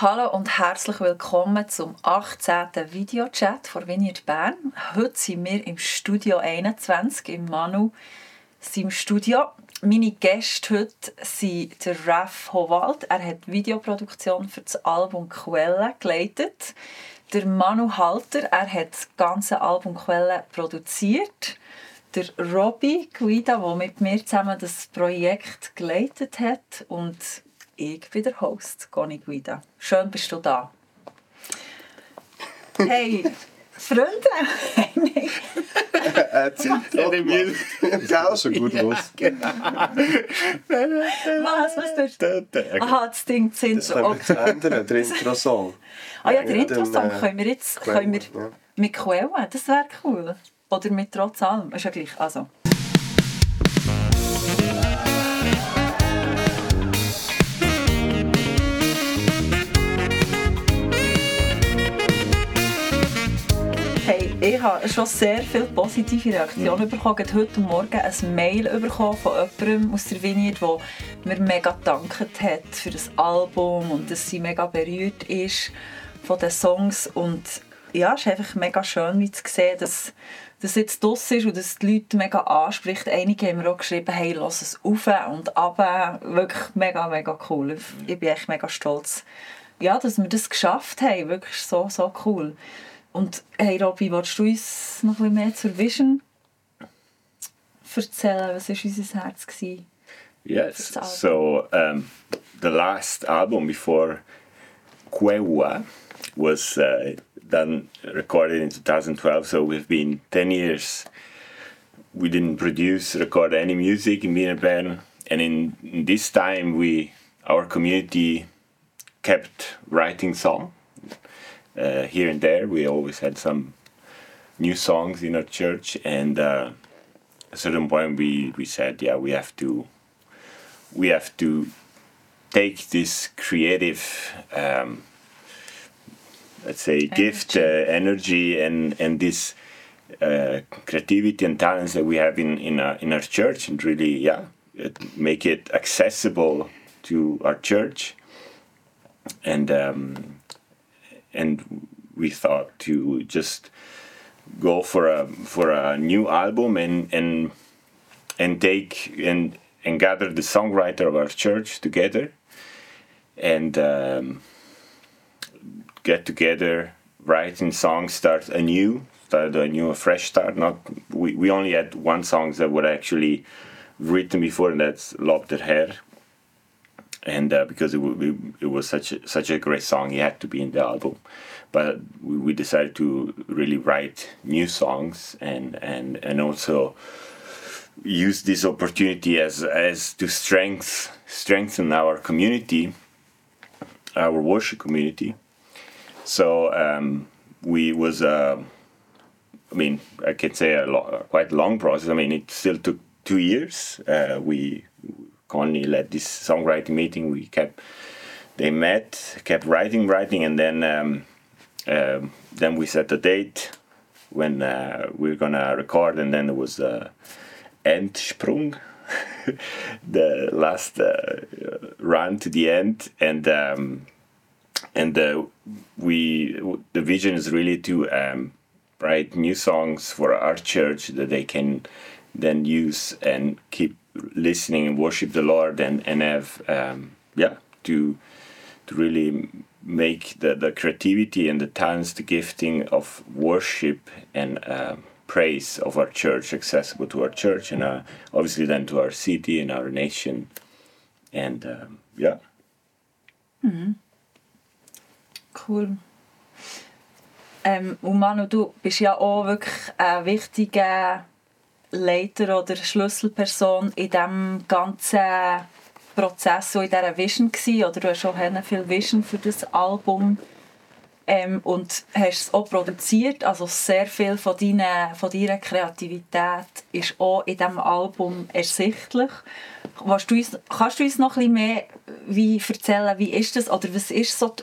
Hallo und herzlich willkommen zum 18. Videochat von Vineyard Bern. Heute sind wir im Studio 21 im Manu seinem Studio. Meine Gäste heute sind der Raf Howald. Er hat Videoproduktion für das Album Quelle geleitet. Der Manu Halter, er hat das ganze Album Quelle produziert. Der Robbie Guida, der mit mir zusammen das Projekt geleitet hat. Und ich bin der Host, Conny Guida. Schön bist du da. Hey, Freunde! Er zieht Gell, schon gut los. Was, was tust du? Aha, das Ding sind Das können wir ändern, der Intro-Song. Ah ja, der Ja, Intro-Song äh, können wir jetzt Quelle, können wir ja. mit Quellen, das wäre cool. Oder mit trotz allem, ist ja gleich. Also. Ich habe schon sehr viele positive Reaktionen bekommen. Gerade heute Morgen ein Mail bekommen von jemandem aus der Vineyard, der mir mega gedankt hat für das Album und dass sie mega berührt ist von den Songs. Und ja, es ist einfach mega schön, wie zu sehen, dass das jetzt draus ist und dass die Leute mega anspricht. Einige haben mir auch geschrieben, hey, lass es auf und ab. Wirklich mega, mega cool. Ich bin echt mega stolz, ja, dass wir das geschafft haben. Wirklich so, so cool. Und hey Robby, willst du uns noch ein bisschen mehr zur Vision erzählen? Was war unser Herz? Gewesen? Yes. So um, the last album before Cuewa was uh, done recorded in 2012. So we've been 10 years. We didn't produce, record any music in Wiener Bern, and in, in this time we our community kept writing song uh, here and there. We always had some new songs in our church, and uh, at a certain point we, we said, yeah, we have to we have to take this creative um, let's say gift uh, energy and and this uh, creativity and talents that we have in in our, in our church and really yeah it, make it accessible to our church and um, and we thought to just go for a for a new album and and and take and and gather the songwriter of our church together and um, get together writing songs start anew start a new a fresh start not we, we only had one song that were actually written before and that's Lob der Herr and uh, because it, it was such a, such a great song, he had to be in the album. But we, we decided to really write new songs and and and also use this opportunity as as to strength strengthen our community, our worship community. So um, we was. Uh, I mean, I can say a lo- quite long process. I mean, it still took two years. Uh, we Connie led this songwriting meeting. We kept, they met, kept writing, writing, and then um, um, then we set a date when uh, we are gonna record, and then there was uh, Endsprung, the last uh, run to the end, and um, and uh, we the vision is really to um, write new songs for our church that they can then use and keep listening and worship the Lord and and have um, yeah to to really make the, the creativity and the talents, the gifting of worship and uh, praise of our church accessible to our church and uh, obviously then to our city and our nation. And um, yeah. Cool. Ähm, und Manu, du bist ja auch wirklich ein wichtiger Leiter oder Schlüsselperson in diesem ganzen Prozess, so in dieser Vision gewesen, oder du hast auch viel Vision für das Album ähm, und hast es auch produziert, also sehr viel von, deiner, von deiner Kreativität ist auch in diesem Album ersichtlich. Du uns, kannst du uns noch ein mehr wie erzählen, wie ist das, oder was ist so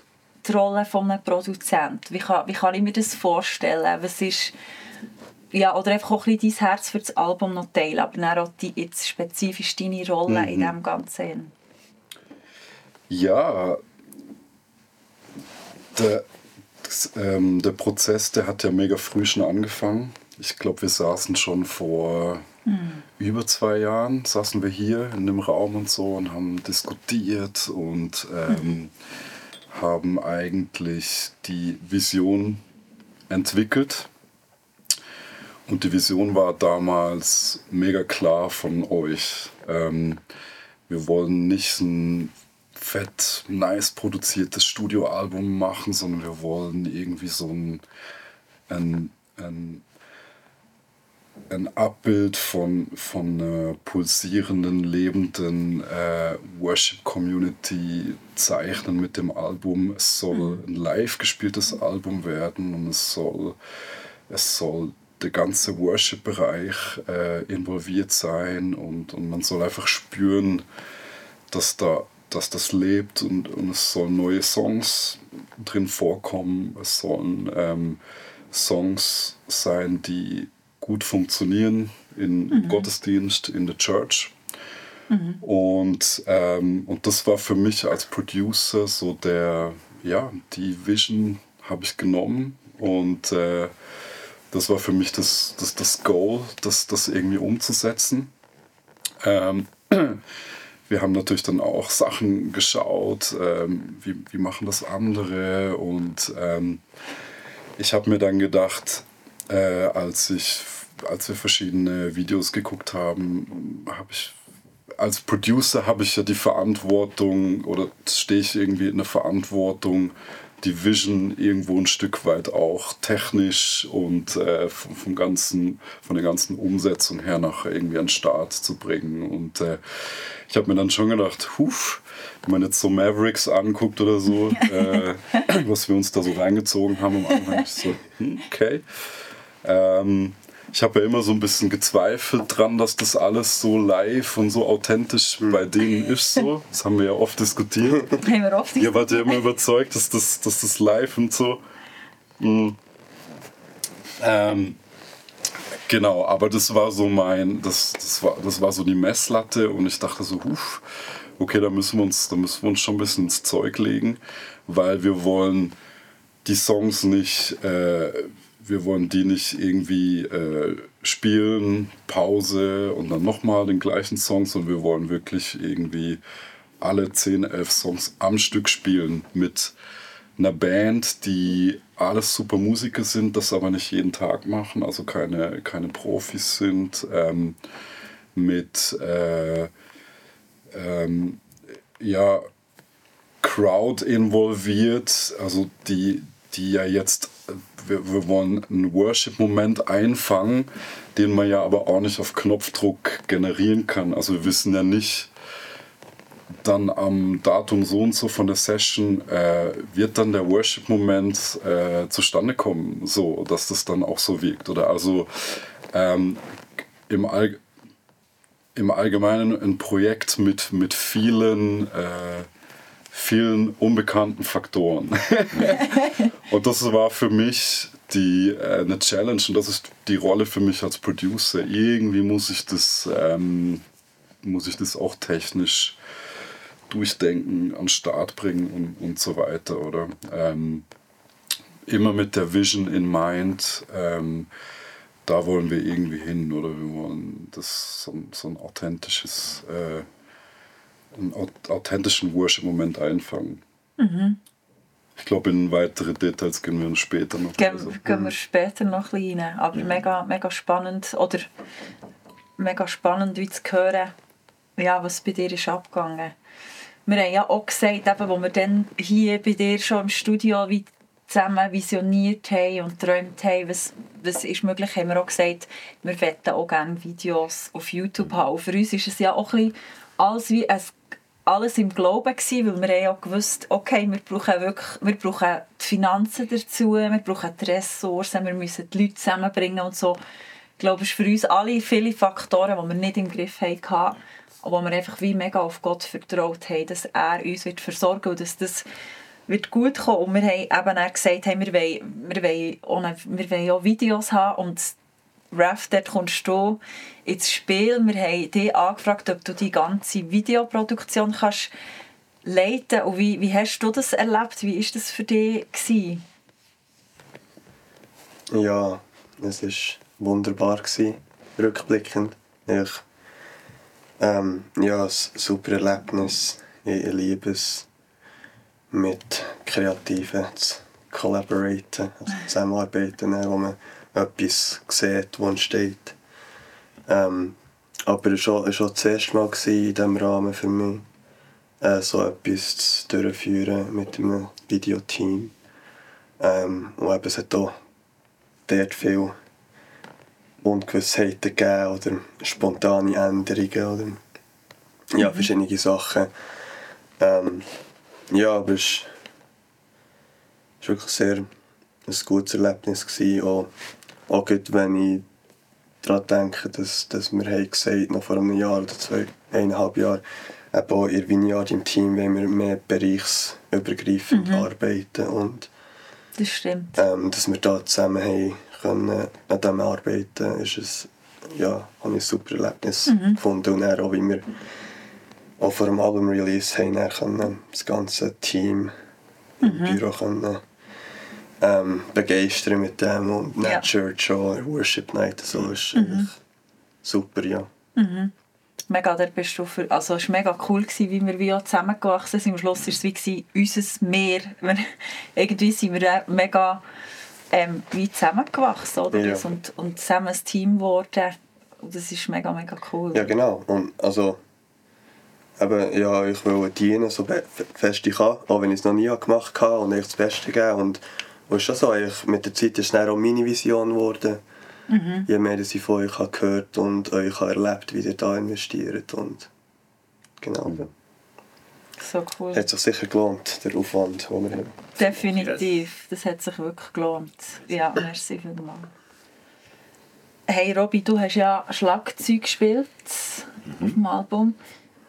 die Rolle von einem Produzent? Wie kann, wie kann ich mir das vorstellen? Was ist, ja, oder einfach auch ein bisschen dein Herz für das Album noch teilen, aber dann auch die, jetzt spezifisch deine Rolle in diesem Ganzen. Ja, der, das, ähm, der Prozess, der hat ja mega früh schon angefangen. Ich glaube, wir saßen schon vor mhm. über zwei Jahren, saßen wir hier in dem Raum und so und haben diskutiert und ähm, mhm. haben eigentlich die Vision entwickelt. Und die Vision war damals mega klar von euch. Ähm, wir wollen nicht ein fett, nice produziertes Studioalbum machen, sondern wir wollen irgendwie so ein, ein, ein, ein Abbild von, von einer pulsierenden, lebenden äh, Worship-Community zeichnen mit dem Album. Es soll mhm. ein live gespieltes Album werden und es soll, es soll der ganze Worship-Bereich äh, involviert sein und, und man soll einfach spüren, dass da dass das lebt und, und es sollen neue Songs drin vorkommen. Es sollen ähm, Songs sein, die gut funktionieren in, mhm. Gottesdienst, in der Church. Mhm. Und, ähm, und das war für mich als Producer so der, ja, die Vision habe ich genommen und äh, das war für mich das, das, das Goal, das, das irgendwie umzusetzen. Ähm, wir haben natürlich dann auch Sachen geschaut, ähm, wie, wie machen das andere. Und ähm, ich habe mir dann gedacht, äh, als, ich, als wir verschiedene Videos geguckt haben, habe ich als Producer habe ich ja die Verantwortung oder stehe ich irgendwie in der Verantwortung, die Vision irgendwo ein Stück weit auch technisch und äh, vom, vom, ganzen, von der ganzen Umsetzung her nach irgendwie an den Start zu bringen. Und äh, ich habe mir dann schon gedacht, huf, wenn man jetzt so Mavericks anguckt oder so, äh, was wir uns da so reingezogen haben am Anfang, so, hm, okay. Ähm, ich habe ja immer so ein bisschen gezweifelt dran, dass das alles so live und so authentisch bei denen ist. So. Das haben wir ja oft diskutiert. Haben wir oft Ihr wart ja immer überzeugt, dass das, dass das live und so. Mhm. Ähm, genau, aber das war so mein, das, das, war, das war so die Messlatte und ich dachte so, huf, okay, da müssen wir uns, da müssen wir uns schon ein bisschen ins Zeug legen, weil wir wollen die Songs nicht äh, wir wollen die nicht irgendwie äh, spielen, Pause und dann nochmal den gleichen Song, sondern wir wollen wirklich irgendwie alle 10, 11 Songs am Stück spielen mit einer Band, die alles super Musiker sind, das aber nicht jeden Tag machen, also keine, keine Profis sind, ähm, mit äh, ähm, ja, Crowd involviert, also die, die ja jetzt wir, wir wollen einen Worship-Moment einfangen, den man ja aber auch nicht auf Knopfdruck generieren kann. Also wir wissen ja nicht, dann am Datum so und so von der Session äh, wird dann der Worship-Moment äh, zustande kommen, so dass das dann auch so wirkt. Oder also ähm, im, All im Allgemeinen ein Projekt mit, mit vielen äh, vielen unbekannten Faktoren. und das war für mich die, äh, eine Challenge und das ist die Rolle für mich als Producer. Irgendwie muss ich das, ähm, muss ich das auch technisch durchdenken, an den Start bringen und, und so weiter. Oder ähm, immer mit der Vision in mind. Ähm, da wollen wir irgendwie hin oder wir wollen das so, so ein authentisches äh, einen authentischen Worship-Moment einfangen. Mhm. Ich glaube, in weitere Details gehen wir später noch. Gehen, also. gehen wir später noch ein bisschen rein. Aber ja. mega, mega spannend, oder mega spannend, wie zu hören, ja, was bei dir ist abgegangen. Wir haben ja auch gesagt, eben, wo wir dann hier bei dir schon im Studio wie zusammen visioniert haben und geträumt haben, was, was ist möglich, haben wir auch gesagt, wir möchten auch gerne Videos auf YouTube haben. Und für uns ist es ja auch ein bisschen alles wie ein alles im Glauben gewesen, weil wir ja gewusst, okay, wir brauchen wirklich, wir brauchen die Finanzen dazu, wir brauchen die Ressourcen, wir müssen die Leute zusammenbringen und so. Ich glaube, es ist für uns alle viele Faktoren, die wir nicht im Griff hatten, aber wo wir einfach wie mega auf Gott vertraut haben, dass er uns wird versorgen und dass das wird gut kommen. Und wir haben eben auch gesagt, hey, wir, wollen, wir, wollen auch, wir wollen auch Videos haben und Raf, dort kommst du ins Spiel. Wir haben dich angefragt, ob du die ganze Videoproduktion kannst leiten. Und wie, wie hast du das erlebt? Wie war das für dich? Gewesen? Ja, es war wunderbar, gewesen, rückblickend. Ich, ähm, ja, ein super Erlebnis. Ich, liebe es, mit Kreativen zu collaboraten, also zusammenarbeiten, wo man etwas sieht, was entsteht. Ähm, aber es war schon das erste Mal in diesem Rahmen für mich, äh, so etwas durchführen mit einem Videoteam. Ähm, und eben, es hat auch dort viel Ungewissheiten gegeben oder spontane Änderungen oder ja, verschiedene Sachen. Ähm, ja, aber es war wirklich sehr ein gutes Erlebnis. Gewesen. Auch, auch wenn ich daran denke, dass, dass wir haben gesagt noch vor einem Jahr oder zwei, eineinhalb Jahren, eben auch in Vineyard im Team wollen wir mehr bereichsübergreifend arbeiten und Das stimmt. ähm, dass wir da zusammen haben können, an dem arbeiten, ist es, ja, habe ich ein super Erlebnis gefunden. Und auch, wie wir auch vor dem Album-Release haben, können das ganze Team im Büro können, ähm, begeistern mit dem und Ja. ja. Church auch, Worship Night, so ist eigentlich super, ja. Mega, da bist du für, also es war mega cool, gewesen, wie wir wie auch zusammengewachsen sind. Am Schluss war es wie gewesen, unser Meer. Wir, irgendwie sind wir mega ähm, wie zusammengewachsen oder? Ja. und, und zusammen ein Team geworden. Und das ist mega, mega cool. Ja, genau. Und also, eben, ja, ich will dienen, so fest ich kann, auch wenn ich es noch nie gemacht habe und euch das Beste geben. Und und schon so, eigentlich, mit der Zeit ist es auch meine Vision geworden. Je mehr ich von euch habe gehört und euch habe erlebt, wie ihr da investiert. Und genau, So cool. hat sich sicher gelohnt, der Aufwand, den wir haben. Definitiv. Das hat sich wirklich gelohnt. Ja, merci vielmals. Hey Robby, du hast ja Schlagzeug gespielt auf dem Album.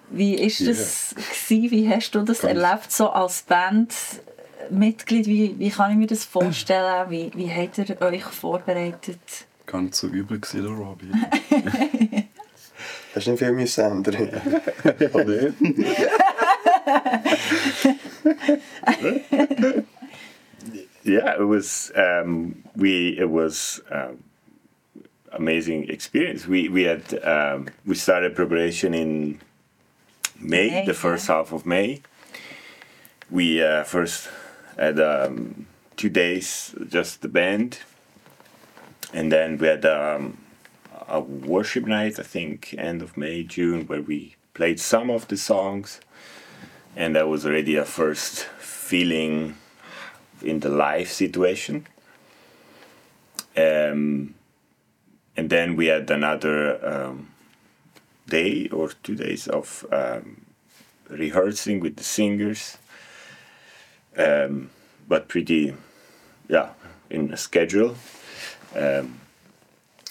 Wie war das? Gewesen? Wie hast du das Ganz- erlebt, so als Bandmitglied? Wie, wie kann ich mir das vorstellen? Wie, wie habt ihr euch vorbereitet? Nicht so übel gewesen, der Robbie. Hast du nicht viel müssen ändern? ja, nee. yeah, it was um, we it was um, amazing experience. We we had um, we started preparation in May, May, the first yeah. half of May. We uh, first had um, two days just the band, and then we had um, a worship night. I think end of May, June, where we played some of the songs, and that was already a first feeling in the live situation. Um, and then we had another um, day or two days of um, rehearsing with the singers, um, but pretty, yeah, in a schedule. Um,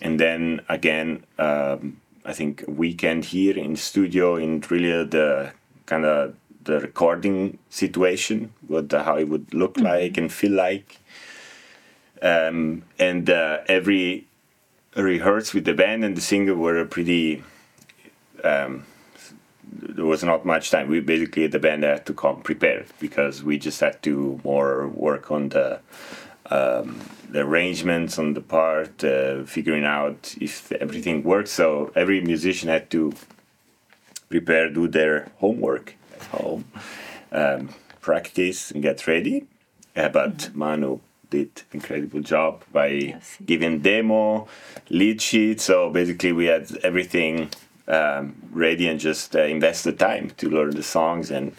and then again, um, I think a weekend here in studio in really the kind of the recording situation, what the, how it would look like and feel like. Um, and uh, every rehearse with the band and the singer were pretty. Um, there was not much time. We basically the band had to come prepared because we just had to more work on the um, the arrangements on the part, uh, figuring out if everything works. So every musician had to prepare, do their homework at home, um, practice, and get ready. Uh, but Manu did incredible job by Yes, giving demo, lead sheet. So basically, we had everything um, ready and just uh, invest the time to learn the songs. And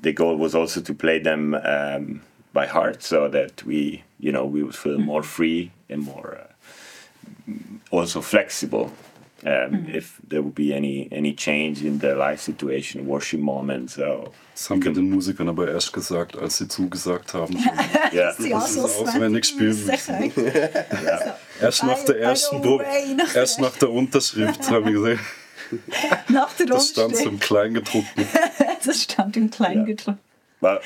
the goal was also to play them um, by heart, so that we, you know, we would feel more free and more uh, also flexible. Um, If there would be any any change in the life situation, worship moment, so Das haben wir den Musikern aber erst gesagt, als sie zugesagt haben. Schon. yeah, sie auswendig spielen müssen. Erst nach der I- I ersten know Bo way, nach erst nach der Unterschrift haben wir gesagt, Nach der das stand im Kleingedruckten. Das stand im Kleingedruckten. but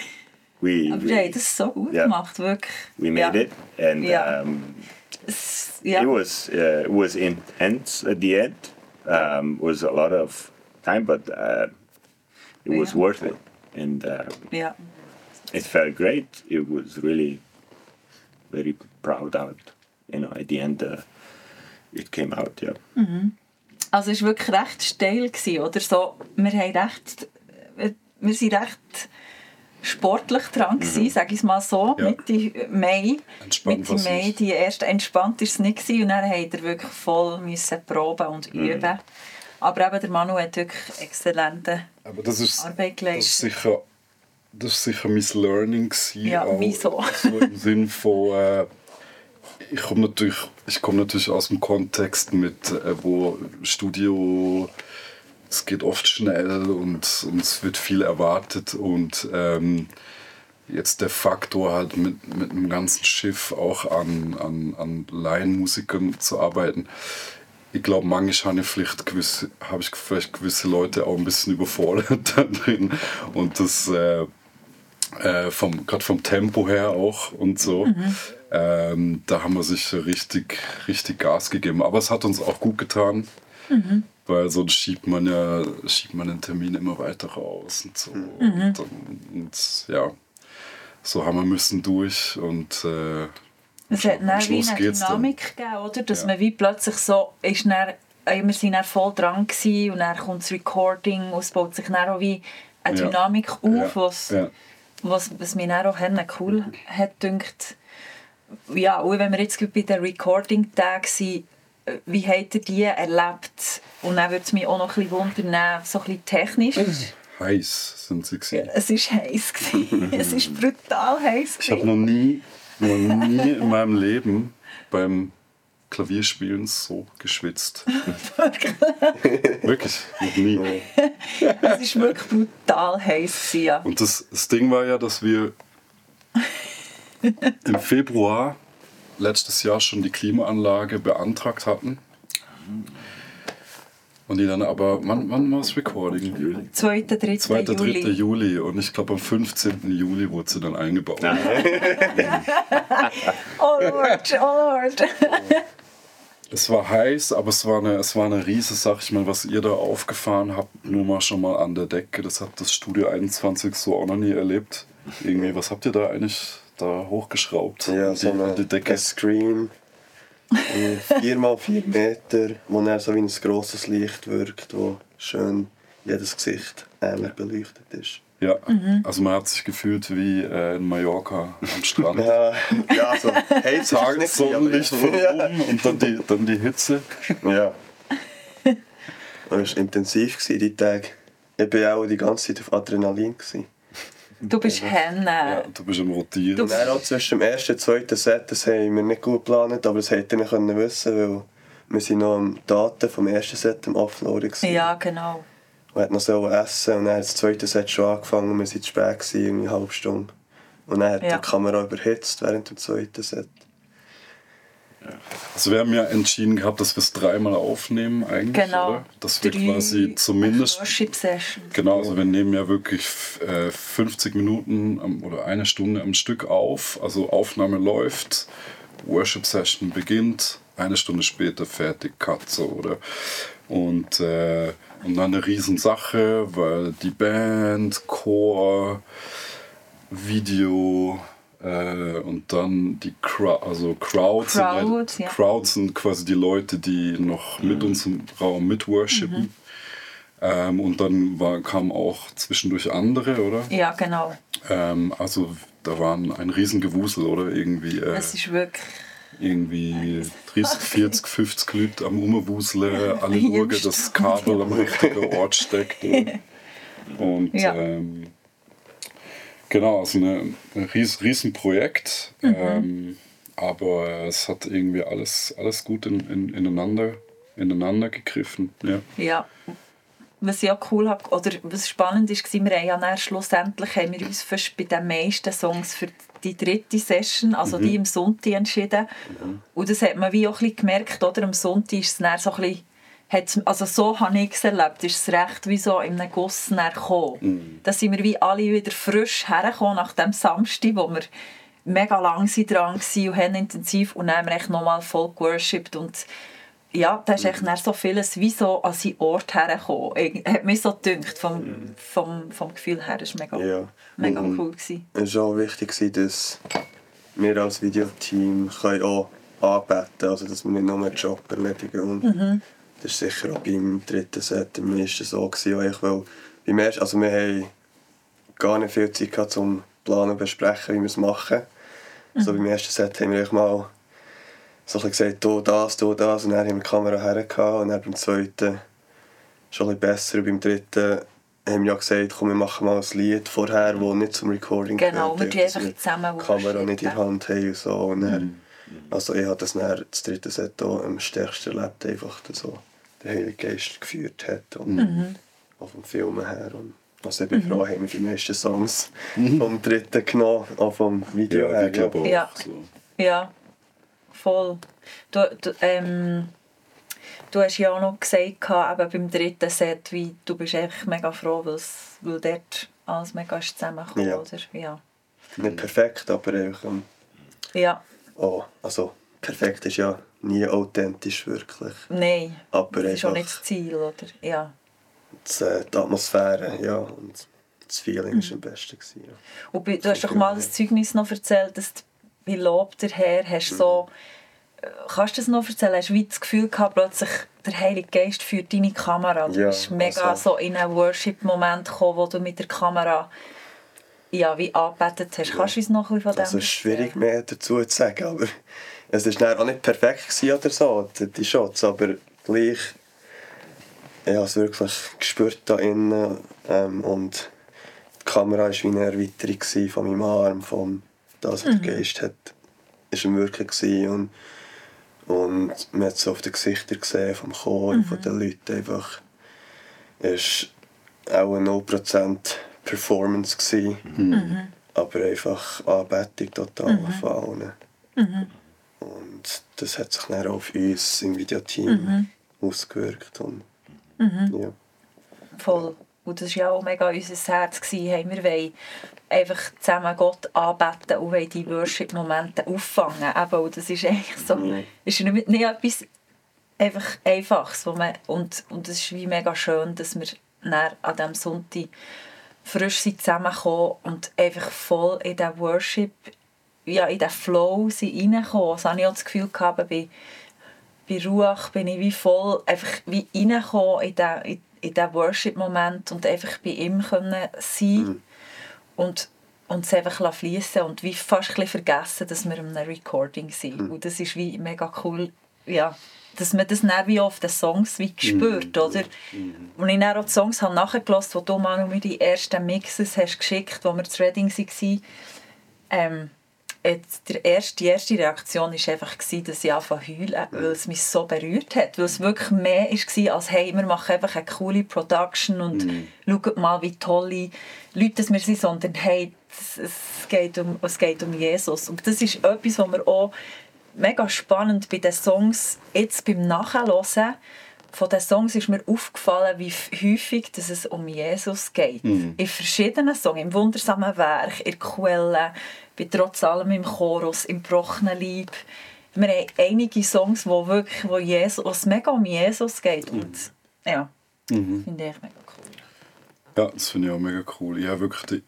we Aber we, ihr habt das so gut Ja. gemacht, wirklich. we ja. made it, and Yeah. um, ja. it was uh, it was intense at the end. Um, was a lot of time, but uh, it was Yeah. worth it. and uh, Ja. it felt great. It was really very proud out. You know, at the end, uh, it came out. Yeah. Also es war wirklich recht steil, gewesen, oder? So, wir, haben recht, wir wir sind recht sportlich dran, mhm. sage ich es mal so, Ja. Mitte Mai. Entspannt Mitte Mai, die erste entspannt war es nicht. Gewesen, und dann musste er wirklich voll müssen proben und üben. Aber eben, der Manu hat wirklich exzellente Aber das ist, Arbeit das geleistet. ist sicher, das ist sicher mein Learning gewesen, Ja, auch wieso? So im Sinn von, äh, ich komme natürlich, ich komme natürlich aus dem Kontext mit, äh, wo Studio, es geht oft schnell und, und es wird viel erwartet und ähm, jetzt der Faktor halt mit, mit einem ganzen Schiff auch an, an, an Laienmusikern zu arbeiten. Ich glaube, manchmal habe ich vielleicht gewisse, habe ich vielleicht gewisse Leute auch ein bisschen überfordert da drin. Und das äh, äh, vom, gerade vom Tempo her auch und so. Ähm, da haben wir sich richtig, richtig Gas gegeben. Aber es hat uns auch gut getan. Weil sonst schiebt man ja schiebt man den Termin immer weiter raus und so. Und, dann, und ja, so haben wir müssen durch und äh, Es hat dann wie eine. Dynamik gegeben, oder? Dass Ja. man wie plötzlich so ist dann, äh, wir sind dann voll dran gewesen, und dann kommt das Recording und es baut sich dann auch wie eine Ja. Dynamik auf, Ja. was, Ja. Was, was mir dann auch cool hat gedacht. Ja, und wenn wir jetzt bei den Recording-Tagen sind, äh, wie habt ihr die erlebt? Und dann würde es mich auch noch ein bisschen wundern, so ein bisschen technisch. heiß sind sie gewesen. Es war heiß. gewesen. es ist brutal heiß. Ich habe noch nie, noch nie in meinem Leben beim Klavierspielen so geschwitzt. Wirklich, noch nie. Es war wirklich brutal heiß. Ja. Und das, das Ding war ja, dass wir im Februar letztes Jahr schon die Klimaanlage beantragt hatten. Und die dann aber, wann, wann war das Recording? 2. 3. 2. 3. Juli. Juli. Und ich glaube am 15. Juli wurde sie dann eingebaut. Oh Lord, oh Lord. Es war heiß, aber es war eine, es war eine riese Sache. Ich meine, was ihr da aufgefahren habt, nur mal schon mal an der Decke, das hat das Studio 21 so auch noch nie erlebt. Irgendwie, was habt ihr da eigentlich da hochgeschraubt? Ja, die, so eine, die Decke. ein Screen. 4x4 Meter, wo dann so wie ein grosses Licht wirkt, wo schön jedes Gesicht ähnlich beleuchtet ist. Ja, Mhm. also man hat sich gefühlt wie äh, in Mallorca am Strand. Ja, ja so heiß ist es nicht, Tagessonnenlicht von oben und dann die, dann die Hitze. Ja. Es war intensiv, gewesen, die Tage. Ich war auch die ganze Zeit auf Adrenalin. Gewesen. Du bist Henne. Ja, du bist am Rotieren. Und dann auch zwischen dem ersten und zweiten Set, das haben wir nicht gut geplant, aber das hätte ich nicht wissen weil wir sind noch am Daten vom ersten Set am gewesen. Ja, genau. Und hat noch so essen und dann hat das zweite Set schon angefangen und wir waren zu spät, gewesen, irgendwie eine halbe Stunde. Und dann hat Ja. die Kamera überhitzt während dem zweiten Set. Also wir haben ja entschieden gehabt, dass wir es dreimal aufnehmen eigentlich, Genau. oder? Dass wir Drei quasi zumindest Worship Session. Genau, also wir nehmen ja wirklich äh, 50 Minuten am, oder eine Stunde am Stück auf. Also Aufnahme läuft, Worship Session beginnt, eine Stunde später fertig, Cut so, oder? Und, äh, und dann eine Riesensache, weil die Band, Chor, Video äh, und dann die Crowd, also Crowds, sind, Crowd, halt, ja. Crowds sind quasi die Leute, die noch mit uns im Raum mit worshipen. Ähm, und dann war, kamen auch zwischendurch andere, oder? Ja, genau. Ähm, also da waren ein Riesengewusel, oder? Irgendwie, äh, Es ist wirklich. irgendwie 30, 40, 50 Leute am Rumwuseln, alle schauen, dass das. Kabel am richtigen Ort steckt. Oder? Und Ja. ähm, genau, also ein ries, Riesenprojekt. Mhm. Ähm, aber es hat irgendwie alles, alles gut in, in, ineinander, ineinander gegriffen. Ja. Ja. Was ich auch cool habe, oder was spannend ist, war, wir haben ja schlussendlich haben wir uns fast bei den meisten Songs für die dritte Session, also die im Sonntag entschieden. Und das hat man wie auch ein bisschen gemerkt, oder? Am Sonntag ist es dann so ein bisschen, hat's, also so habe ich es erlebt, ist es recht wie so in einem Guss gekommen. Da sind wir wie alle wieder frisch hergekommen nach dem Samstag, wo wir mega lang dran waren und haben intensiv und dann haben wir echt nochmal voll geworshipped und ja, da ist echt dann so vieles wie so an seinen Ort hergekommen. Hat mich so gedünkt, vom, vom, vom Gefühl her. Das war mega, Ja. mega Mhm. cool. Gewesen. Es war auch wichtig, dass wir als Videoteam können auch anbeten also dass wir nicht nur einen Job erledigen und Das war sicher auch beim dritten Set am meisten so. Gewesen, weil beim ersten, also wir haben gar nicht viel Zeit gehabt, um planen und besprechen, wie wir es machen. So beim ersten Set haben wir mal so ein gesagt, du das, du das und dann haben wir die Kamera hergehauen und dann beim zweiten schon ein besser und beim dritten haben wir ja gesagt, komm, wir machen mal ein Lied vorher, das nicht zum Recording Genau, gehört, wir tun dass einfach zusammen die Kamera nicht in der. Hand haben und so. Und dann, also ich habe das dann das dritte Set auch am stärksten erlebt, einfach so der Heilige Geist geführt hat. Und Mhm. Auch vom Filmen her. Und also ich bin froh, haben wir die meisten Songs vom dritten genommen, auch vom Video Ja, her. ich auch. Ja. So. Ja, voll. Du, du, ähm, du hast ja auch noch gesagt, eben beim dritten Set, wie, du bist einfach mega froh, weil's- weil dort alles mega ist zusammengekommen Ja. oder? Ja. Nicht perfekt, aber einfach ähm, ja, oh, also perfekt ist ja nie authentisch wirklich. nein, Aber das ist auch nicht das Ziel, oder? Ja. das, äh, die Atmosphäre ja, und das Feeling war am besten. Gewesen, ja. Und du hast doch mal das Zeugnis noch erzählt, dass du bei Lob der Herr hast so... äh, Kannst du das noch erzählen? Hast du das Gefühl gehabt, plötzlich der Heilige Geist führt deine Kamera? Du Ja, bist mega also- so in einen Worship-Moment gekommen, wo du mit der Kamera ja, wie angebetet hast. Kannst du uns noch bisschen von dem Also es ist schwierig mehr dazu zu sagen, aber es war dann auch nicht perfekt oder so, die, Shots, aber gleich ich habe es wirklich gespürt da innen ähm, und die Kamera war wie eine Erweiterung von meinem Arm, von das, was der Geist hat, ist Wirkung gewesen und, und man hat es auf den Gesichtern gesehen, vom Chor, von den Leuten einfach, es war auch eine 0% Performance gewesen. Aber einfach Anbetung total von allen. Und das hat sich dann auch auf uns im Videoteam ausgewirkt. Und, ja. Voll. Und das war ja auch mega unser Herz. Gewesen. Hey, wir wollen einfach zusammen Gott anbeten und wollen die Worship-Momente auffangen. Eben, und das ist eigentlich so, Mhm. ist nicht, nicht etwas einfach Einfaches. Wo man, und, und es ist wie mega schön, dass wir an diesem Sonntag frisch sind zusammengekommen und einfach voll in diesen Worship, ja, in diesen Flow reingekommen. Also habe ich auch das Gefühl gehabt, bei, bei Ruach bin ich wie voll einfach wie reingekommen in diesen, in, in diesen Worship-Moment und einfach bei ihm können sein und, und es einfach fließen und wie fast ein vergessen, dass wir in einem Recording sind. Und das ist wie mega cool, ja, dass man das dann wie auf den Songs wie gespürt, oder? Und ich dann auch die Songs habe nachgelassen, wo du mir die ersten Mixes hast geschickt, wo wir zu Reading waren, ähm, jetzt der erste, die erste Reaktion war einfach, gewesen, dass ich anfangen zu heulen, weil es mich so berührt hat. Weil es wirklich mehr war, als hey, wir machen einfach eine coole Production und schaut mal, wie tolle Leute wir sind, sondern hey, es, geht um, es geht um Jesus. Und das ist etwas, was wir auch mega spannend bei den Songs jetzt beim Nachhören von den Songs ist mir aufgefallen, wie häufig dass es um Jesus geht. In verschiedenen Songs, im wundersamen Werk, in der Quelle, bei Trotz allem im Chorus, im gebrochenen Lieb. Wir haben einige Songs, wo wirklich, wo Jesus, wo es mega um Jesus geht. Und ja, finde ich mega cool. Ja, das finde ich auch mega cool. Ich habe wirklich den,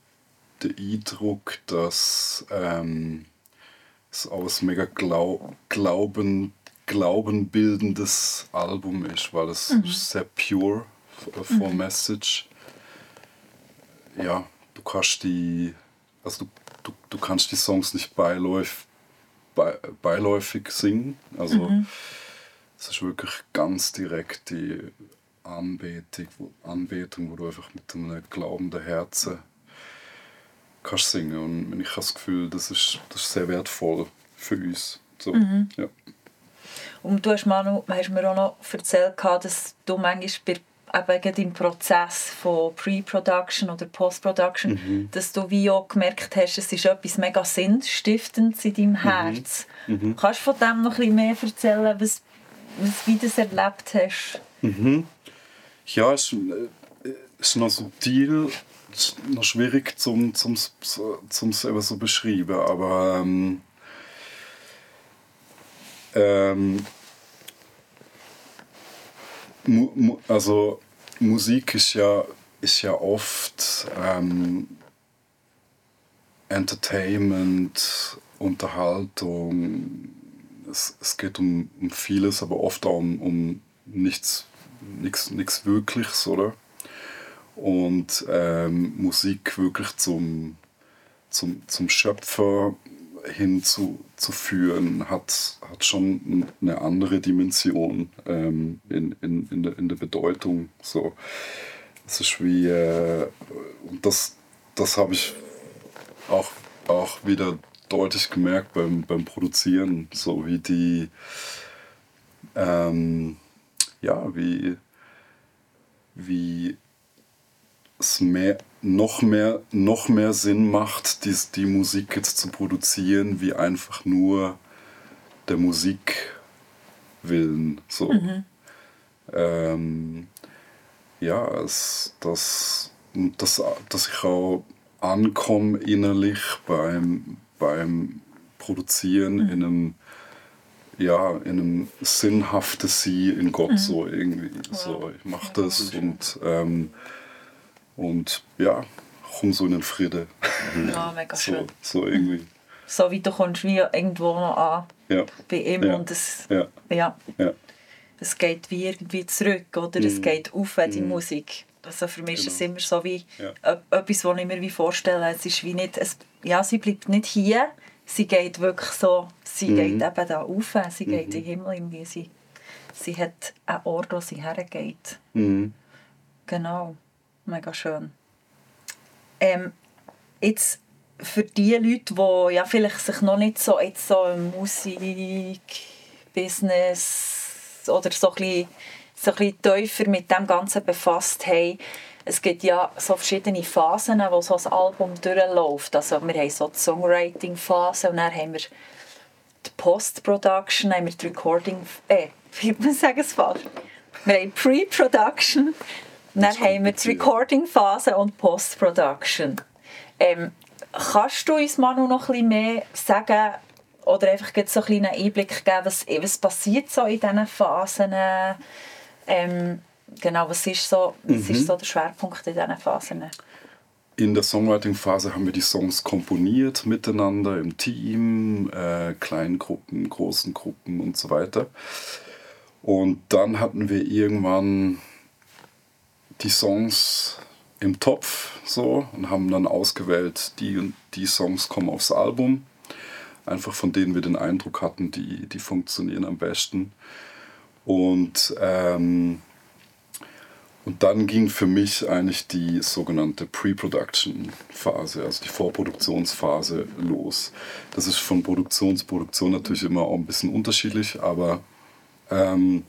den Eindruck, dass ähm, es auch ein mega Glau Glauben, glaubenbildendes Album ist, weil es ist sehr pure von Message. Ja, du kannst die, also du, du, du kannst die Songs nicht beiläufig, bei, beiläufig singen. Also es ist wirklich ganz direkt die Anbetung, wo, Anbetung, wo du einfach mit einem glaubenden Herzen kannst singen. Und ich habe das Gefühl, das ist, das ist sehr wertvoll für uns. So, ja. Und du hast, noch, hast mir auch noch erzählt, dass du manchmal bei, eben im Prozess von Pre-Production oder Post-Production, dass du wie auch gemerkt hast, es ist etwas mega Sinnstiftendes in deinem Herz. Kannst du von dem noch ein bisschen mehr erzählen, was, was wie du das erlebt hast? Ja, es ist, äh, ist noch subtil, es ist noch schwierig zum, zum, zum selber so beschreiben, aber ähm, ähm, mu, mu, also Musik ist ja, ist ja oft ähm, Entertainment, Unterhaltung. Es, es geht um, um vieles, aber oft auch um, um nichts, nichts, nichts Wirkliches, oder? Und ähm, Musik wirklich zum, zum, zum Schöpfer hinzuführen, hat, hat schon eine andere Dimension ähm, in, in, in, der, in der Bedeutung. So. Es ist wie, äh, das, das habe ich auch, auch wieder deutlich gemerkt beim, beim Produzieren, so wie die, ähm, ja, wie, wie es mehr, noch, mehr, noch mehr Sinn macht, die, die Musik jetzt zu produzieren, wie einfach nur der Musik willen. So. Mhm. Ähm, ja, es, das, das, dass ich auch ankomme innerlich beim, beim Produzieren mhm. in einem ja, in einem sinnhaften Sie in Gott mhm. so irgendwie. Wow. So, ich mache das und ähm, und ja, komm so in den Frieden. Ja, mega schön. So, so irgendwie. So wie du kommst wie irgendwo noch an ja. bei ihm ja. und es, ja. Ja, ja. es geht wie irgendwie zurück oder mhm. es geht auf die mhm. Musik. Also für mich genau. ist es genau. immer so wie ja. etwas, was ich mir wie vorstelle. Es ist wie nicht, es, ja, sie bleibt nicht hier, sie geht wirklich so, sie mhm. geht eben da auf, sie geht in den mhm. Himmel irgendwie. Sie, sie hat einen Ort, wo sie hergeht. Mhm. Genau mega schön. Ähm, jetzt für die Leute, die ja vielleicht sich noch nicht so, jetzt so im Musikbusiness oder so ein, bisschen, so ein bisschen tiefer mit dem Ganzen befasst haben, es gibt ja so verschiedene Phasen, wo so ein Album durchläuft. Also wir haben so die Songwriting-Phase und dann haben wir die Post-Production, haben wir die Recording... Äh, wie muss sagen es falsch? Wir haben Pre-Production dann haben wir die Recording-Phase und Post-Production. Ähm, kannst du uns Manu noch ein mehr sagen oder einfach so einen Einblick geben, was, was passiert so in diesen Phasen? Ähm, genau, was ist, so, was mhm. ist so der Schwerpunkt in diesen Phasen? In der Songwriting-Phase haben wir die Songs komponiert miteinander im Team, äh, kleinen Gruppen, großen Gruppen und so weiter. Und dann hatten wir irgendwann die Songs im Topf so und haben dann ausgewählt, die und die Songs kommen aufs Album. Einfach von denen wir den Eindruck hatten, die, die funktionieren am besten. Und, ähm, und dann ging für mich eigentlich die sogenannte Pre-Production-Phase, also die Vorproduktionsphase los. Das ist von Produktion zu Produktion natürlich immer auch ein bisschen unterschiedlich, aber ähm,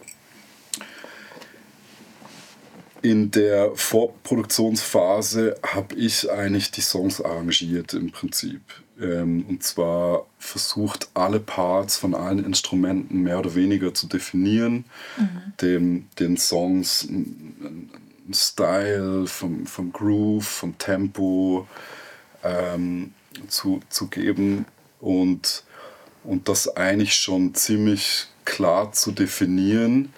in der Vorproduktionsphase habe ich eigentlich die Songs arrangiert im Prinzip. Ähm, und zwar versucht, alle Parts von allen Instrumenten mehr oder weniger zu definieren, mhm. dem, den Songs einen Style, vom, vom Groove, vom Tempo ähm, zu, zu geben und, und das eigentlich schon ziemlich klar zu definieren.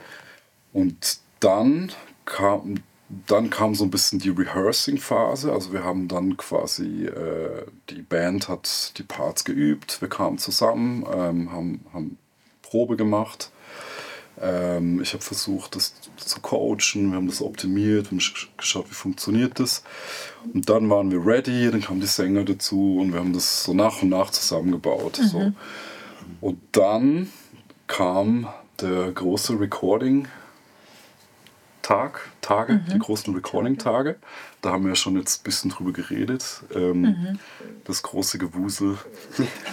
Und dann kam, dann kam so ein bisschen die Rehearsing-Phase. Also wir haben dann quasi, äh, die Band hat die Parts geübt, wir kamen zusammen, ähm, haben, haben Probe gemacht. Ähm, ich habe versucht, das zu coachen, wir haben das optimiert, wir haben geschaut, wie funktioniert das. Und dann waren wir ready, dann kamen die Sänger dazu und wir haben das so nach und nach zusammengebaut. Mhm. So. Und dann kam der große Recording Tag, Tage, mhm. die großen Recording-Tage. Da haben wir ja schon jetzt ein bisschen drüber geredet. Ähm, mhm. Das große Gewusel.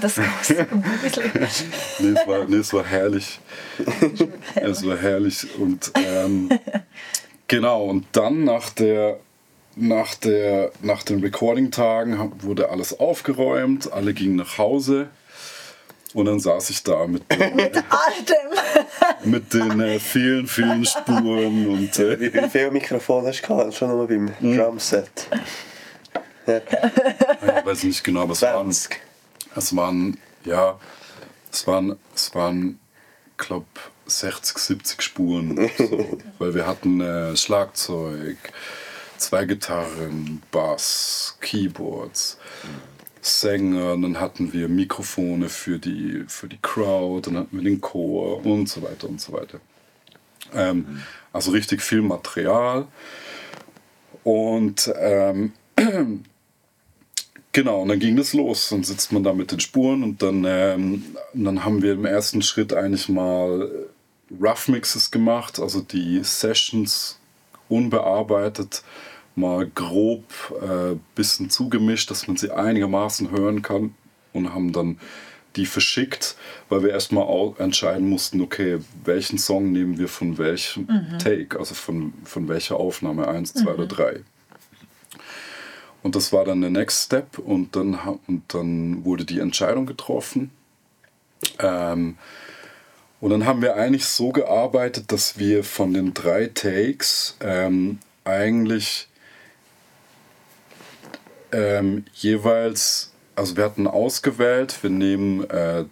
Das große Gewusel. nee, es war, nee, es war herrlich. es war herrlich. Und ähm, genau, und dann nach der nach, der, nach den Recording-Tagen wurde alles aufgeräumt, alle gingen nach Hause. Und dann saß ich da mit, mit allem. mit den äh, vielen, vielen Spuren. Und, äh, wie, wie viele Mikrofone hast du gehabt? Schon nur beim hm. Drumset. Ja. Ich weiß nicht genau, aber es waren, es waren, ja, es waren, es waren glaube, 60, 70 Spuren. So. Weil wir hatten äh, Schlagzeug, zwei Gitarren, Bass, Keyboards, Sänger, dann hatten wir Mikrofone für die, für die Crowd, dann hatten wir den Chor und so weiter und so weiter. Ähm, also richtig viel Material. Und ähm, genau, und dann ging das los. Dann sitzt man da mit den Spuren und dann, ähm, dann haben wir im ersten Schritt eigentlich mal Rough Mixes gemacht, also die Sessions unbearbeitet mal grob äh, bisschen zugemischt, dass man sie einigermaßen hören kann und haben dann die verschickt, weil wir erstmal auch entscheiden mussten, okay, welchen Song nehmen wir von welchem mhm. Take, also von, von welcher Aufnahme, eins, zwei mhm. oder drei. Und das war dann der Next Step und dann, und dann wurde die Entscheidung getroffen. Ähm, und dann haben wir eigentlich so gearbeitet, dass wir von den drei Takes ähm, eigentlich ähm, jeweils, also wir hatten ausgewählt, wir nehmen äh,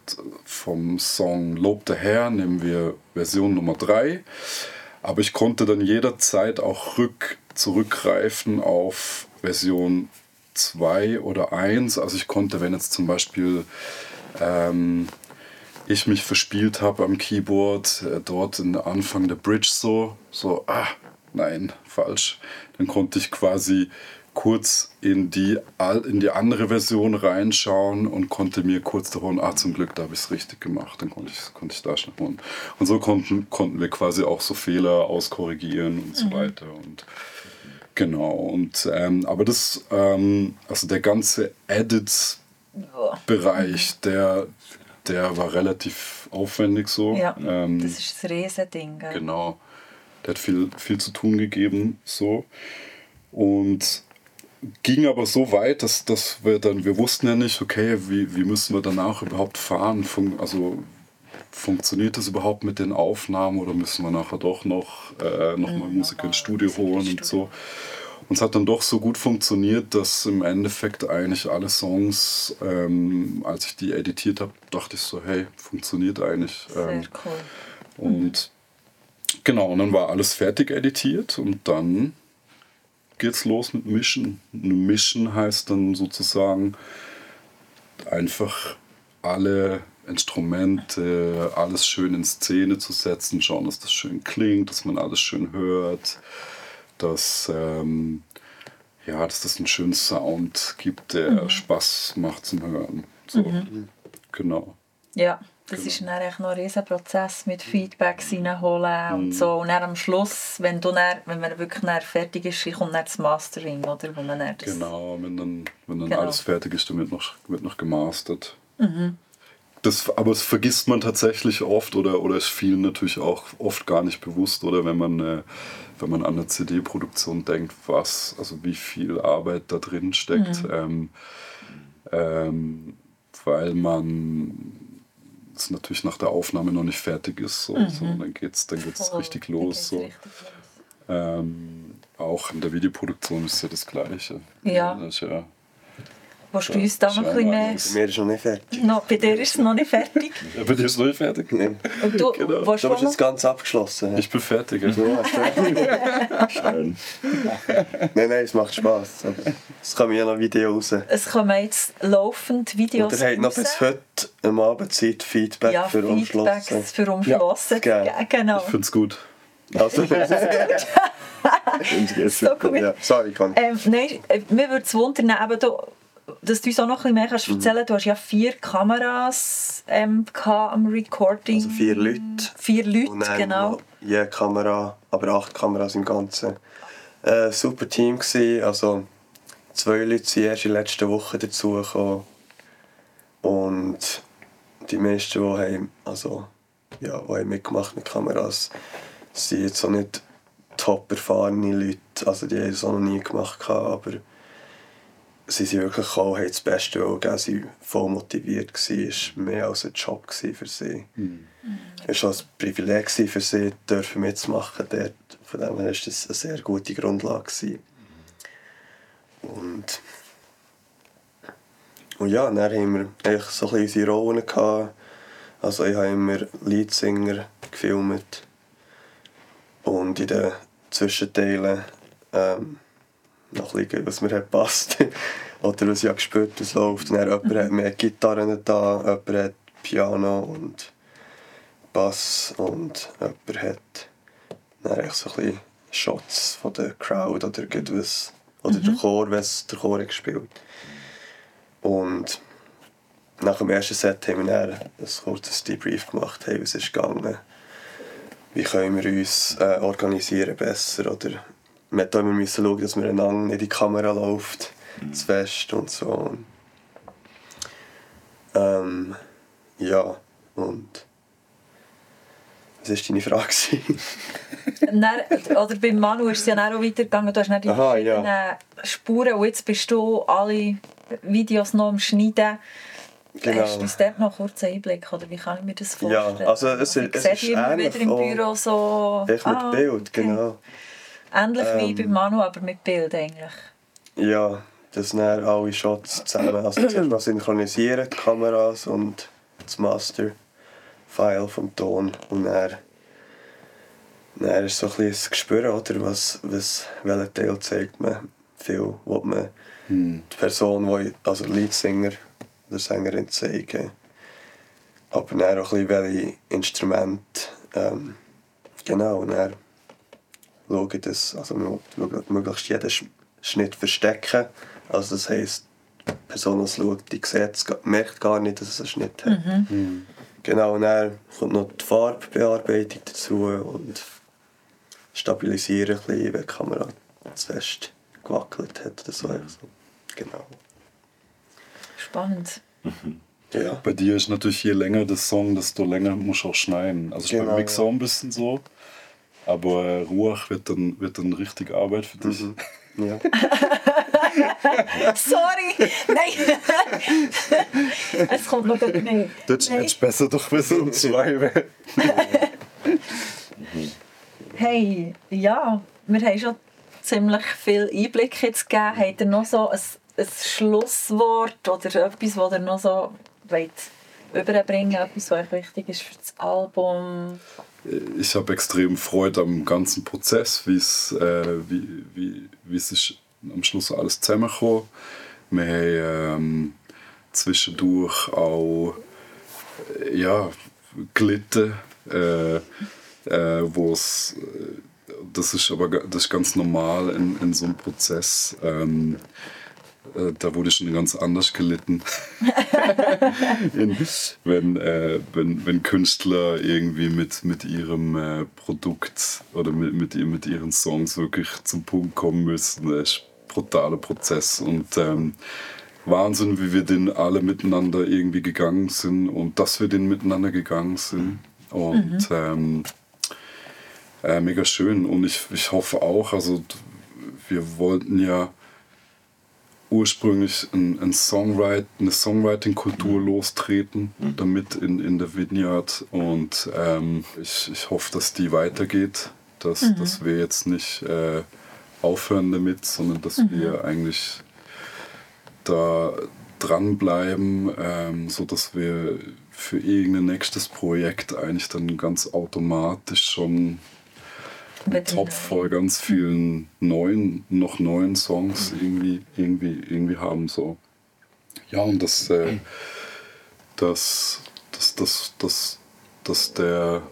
vom Song Lob der Herr, nehmen wir Version Nummer 3, aber ich konnte dann jederzeit auch rück, zurückgreifen auf Version 2 oder 1, also ich konnte, wenn jetzt zum Beispiel ähm, ich mich verspielt habe am Keyboard, äh, dort in Anfang der Bridge so, so, ah, nein, falsch. Dann konnte ich quasi kurz in die, in die andere Version reinschauen und konnte mir kurz davon, ah, zum Glück, da habe ich es richtig gemacht. Dann konnte ich, konnte ich da schnell holen. Und so konnten, konnten wir quasi auch so Fehler auskorrigieren und so mhm. weiter. Und genau, und ähm, aber das, ähm, also der ganze Edit-Bereich, der der war relativ aufwendig so. Ja, ähm, das ist das Riesending. Gell? Genau. Der hat viel, viel zu tun gegeben so. Und ging aber so weit, dass, dass wir dann, wir wussten ja nicht, okay, wie, wie müssen wir danach überhaupt fahren? Fun also funktioniert das überhaupt mit den Aufnahmen oder müssen wir nachher doch noch, äh, noch mal mhm, Musik ins Studio holen und so. Und es hat dann doch so gut funktioniert, dass im Endeffekt eigentlich alle Songs, ähm, als ich die editiert habe, dachte ich so, hey, funktioniert eigentlich. Sehr ähm, cool. Und genau, und dann war alles fertig editiert und dann geht's los mit Mischen. Mischen heißt dann sozusagen einfach alle Instrumente, alles schön in Szene zu setzen, schauen, dass das schön klingt, dass man alles schön hört dass, ähm, ja, dass das einen schönen Sound gibt, der mhm. Spaß macht zum Hören. So. Mhm. Genau. Ja, das genau. ist dann eigentlich noch ein riesen Prozess mit Feedbacks reinholen und mhm. so. Und dann am Schluss, wenn, du dann, wenn man wirklich dann fertig ist, kommt dann das Mastering, oder? Wo man dann das genau, wenn dann, wenn dann genau. alles fertig ist, dann wird noch, wird noch gemastert. Mhm. Das, aber das vergisst man tatsächlich oft oder, oder ist vielen natürlich auch oft gar nicht bewusst, oder wenn man äh, wenn man an eine CD-Produktion denkt, was, also wie viel Arbeit da drin steckt. Mhm. Ähm, ähm, weil man es natürlich nach der Aufnahme noch nicht fertig ist. So, mhm. so dann geht es dann geht's oh, richtig los. So. Richtig los. Ähm, auch in der Videoproduktion ist ja das Gleiche. Ja. Ja Willst du uns da noch ein bisschen mehr... Bei mir ist noch nicht fertig. No, bei dir ist es noch nicht fertig? ja, bei dir ist es noch nicht fertig? Nein. Und du, genau. du bist jetzt ganz abgeschlossen. Ja? Ich bin fertig. Ja. Schön. nein, nein, es macht Spass. Es kommen ja noch Videos raus. Es kommen jetzt laufend Videos Und ihr habt noch bis heute am Abend Zeit Feedback ja, für Umschlossen. für Umschlossen. Ja, genau. Ich finde es gut. Also, so gut. Ja, sorry, Conny. Ähm, nein, äh, mir würde es wundern, eben, du, dass du uns auch noch ein bisschen mehr kannst erzählen kannst. Du hast ja vier Kameras ähm, am Recording. Also vier Leute. Vier Leute, genau. Je Kamera, aber acht Kameras im Ganzen. Äh, super Team gewesen. Also zwei Leute sind erst in der letzten Woche dazugekommen. Und die meisten, die haben, also, ja, die haben mitgemacht mit Kameras, sind jetzt auch nicht top erfahrene Leute. Also die haben es auch noch nie gemacht, aber sie sind wirklich gekommen, haben das Beste gegeben, sie waren voll motiviert, es war mehr als ein Job für sie. Mhm. Es war ein Privileg für sie, dürfen mitzumachen dort. Von dem her war das eine sehr gute Grundlage. Und, und ja, dann haben wir eigentlich so ein unsere Rollen gehabt. Also ich habe immer Leadsinger gefilmt und in den Zwischenteilen ähm, bisschen, was mir hat passt Oder was ich habe gespürt, was läuft. Und dann jemand hat mehr Gitarren da, jemand hat Piano und Bass und jemand hat dann so ein bisschen Shots von der Crowd oder was. Oder mhm. der Chor, wenn der Chor gespielt Und nach dem ersten Set haben wir dann ein kurzes Debrief gemacht, hey, was ist gegangen, wie können wir uns äh, organisieren besser oder wir mussten immer schauen, dass wir einander nicht in die Kamera läuft, mhm. zu fest und so. Ähm, ja, und was war deine Frage? dann, oder beim Manu ist es ja auch weitergegangen. Du hast dann die Aha, verschiedenen ja. Spuren und jetzt bist du alle Videos noch am Schneiden. Genau. Hast du uns dort noch kurz einen Einblick? Oder wie kann ich mir das vorstellen? Ja, also es, es, es ist immer wieder im Büro so... Echt mit ah, Bild, genau. Ähnlich ähm, wie beim Manu, aber mit Bild eigentlich. Ja, das sind alle Shots zusammen. Also zuerst mal synchronisieren, die Kameras und das Master-File vom Ton. Und dann, dann ist so ein bisschen das Gespür, oder, was, was, welchen Teil zeigt man. Viel will man hm. die Person, die, also Leadsinger der Sängerin zeigen. Aber dann auch ein bisschen welche Instrumente. Ähm, genau, und dann schaue ich das, also möglichst jeden Schnitt verstecken. Also das heisst, die Person, die es schaut, die sieht, merkt gar nicht, dass es einen Schnitt hat. Mhm. Mhm. Genau, und dann kommt noch die Farbbearbeitung dazu und stabilisieren ein bisschen, wenn die Kamera zu fest gewackelt hat oder so. Mhm. Genau. Spannend. Mhm. Ja. Bei dir ist natürlich je länger das Song, desto länger musst du auch schneiden. Also genau, beim Mix auch ein bisschen so. Aber Ruach wird dann, wird dann richtig Arbeit für dich. Mhm. Ja. Sorry! Nein! es kommt noch nicht. Das ist besser doch bis um zwei Hey, ja, wir haben schon ziemlich viel Einblick jetzt gegeben. Habt ihr noch so ein ein Schlusswort oder etwas, das ihr noch so wollt überbringen etwas, was euch wichtig ist für das Album? Ich habe extrem Freude am ganzen Prozess, äh, wie, wie, wie es ist am Schluss alles zusammengekommen. Wir haben ähm, zwischendurch auch äh, ja, gelitten, äh, äh, wo es äh, das ist aber das ist ganz normal in, in so einem Prozess. Ähm, äh, da wurde schon ganz anders gelitten. in, wenn, äh, wenn, wenn Künstler irgendwie mit, mit ihrem äh, Produkt oder mit, mit, mit ihren Songs wirklich zum Punkt kommen müssen. Das ist ein brutaler Prozess und ähm, Wahnsinn, wie wir den alle miteinander irgendwie gegangen sind und dass wir den miteinander gegangen sind. Und mhm. ähm, äh, mega schön. Und ich, ich hoffe auch, also wir wollten ja ursprünglich ein, ein Songwrite, eine Songwriting-Kultur mhm. lostreten, mhm. damit in, in der Vineyard. Und ähm, ich, ich hoffe, dass die weitergeht, dass, mhm. dass wir jetzt nicht äh, aufhören damit, sondern dass mhm. wir eigentlich da dranbleiben, ähm, sodass wir für irgendein nächstes Projekt eigentlich dann ganz automatisch schon Topf voll ganz vielen neuen, noch neuen Songs irgendwie, irgendwie, irgendwie haben. So. Ja, und das, äh, das, das, das, das, das der,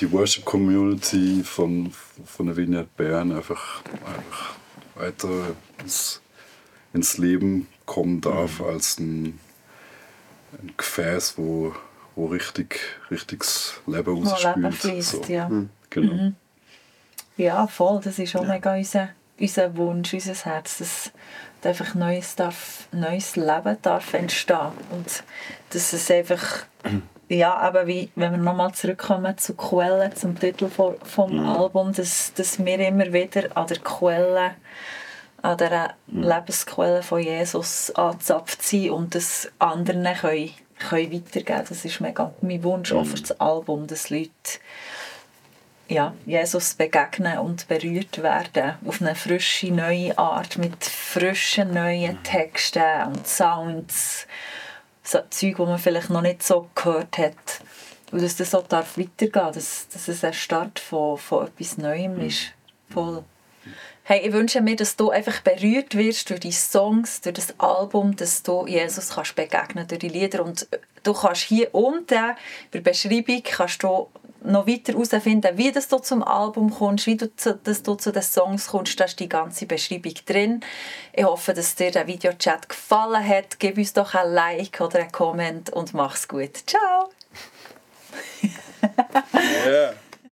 die Worship Community von, von der Vineyard Bern einfach, einfach weiter ins, ins Leben kommen darf mhm. als ein, ein Gefäß, wo, wo richtig, richtiges Leben rausspült. So. Ja. Mhm. Genau. Mhm. Ja, voll. Das ist auch ja. mega unser, unser Wunsch, unser Herz, dass einfach neues, darf, neues Leben darf entstehen und dass es einfach ja, aber wie, wenn wir nochmal zurückkommen zur Quelle, zum Titel vom, vom mhm. Album, dass, dass wir immer wieder an der Quelle, an der mhm. Lebensquelle von Jesus angezapft sind und das anderen können, können weitergeben. Das ist mega mein Wunsch mhm. auch für das Album, dass Leute ja, Jesus begegnen und berührt werden auf eine frische, neue Art mit frischen, neuen Texten und Sounds. so Zeug, die man vielleicht noch nicht so gehört hat. Und dass das so darf weitergehen dass, dass es ein Start von, von etwas Neuem ist. Voll. Hey, ich wünsche mir, dass du einfach berührt wirst durch die Songs, durch das Album, dass du Jesus kannst begegnen durch die Lieder und du kannst hier unten in der Beschreibung kannst du noch weiter herausfinden, wie das du zum Album kommst, wie du zu, dass du zu den Songs kommst, da ist die ganze Beschreibung drin. Ich hoffe, dass dir der Videochat gefallen hat. Gib uns doch ein Like oder einen Comment und mach's gut. Ciao! Yeah.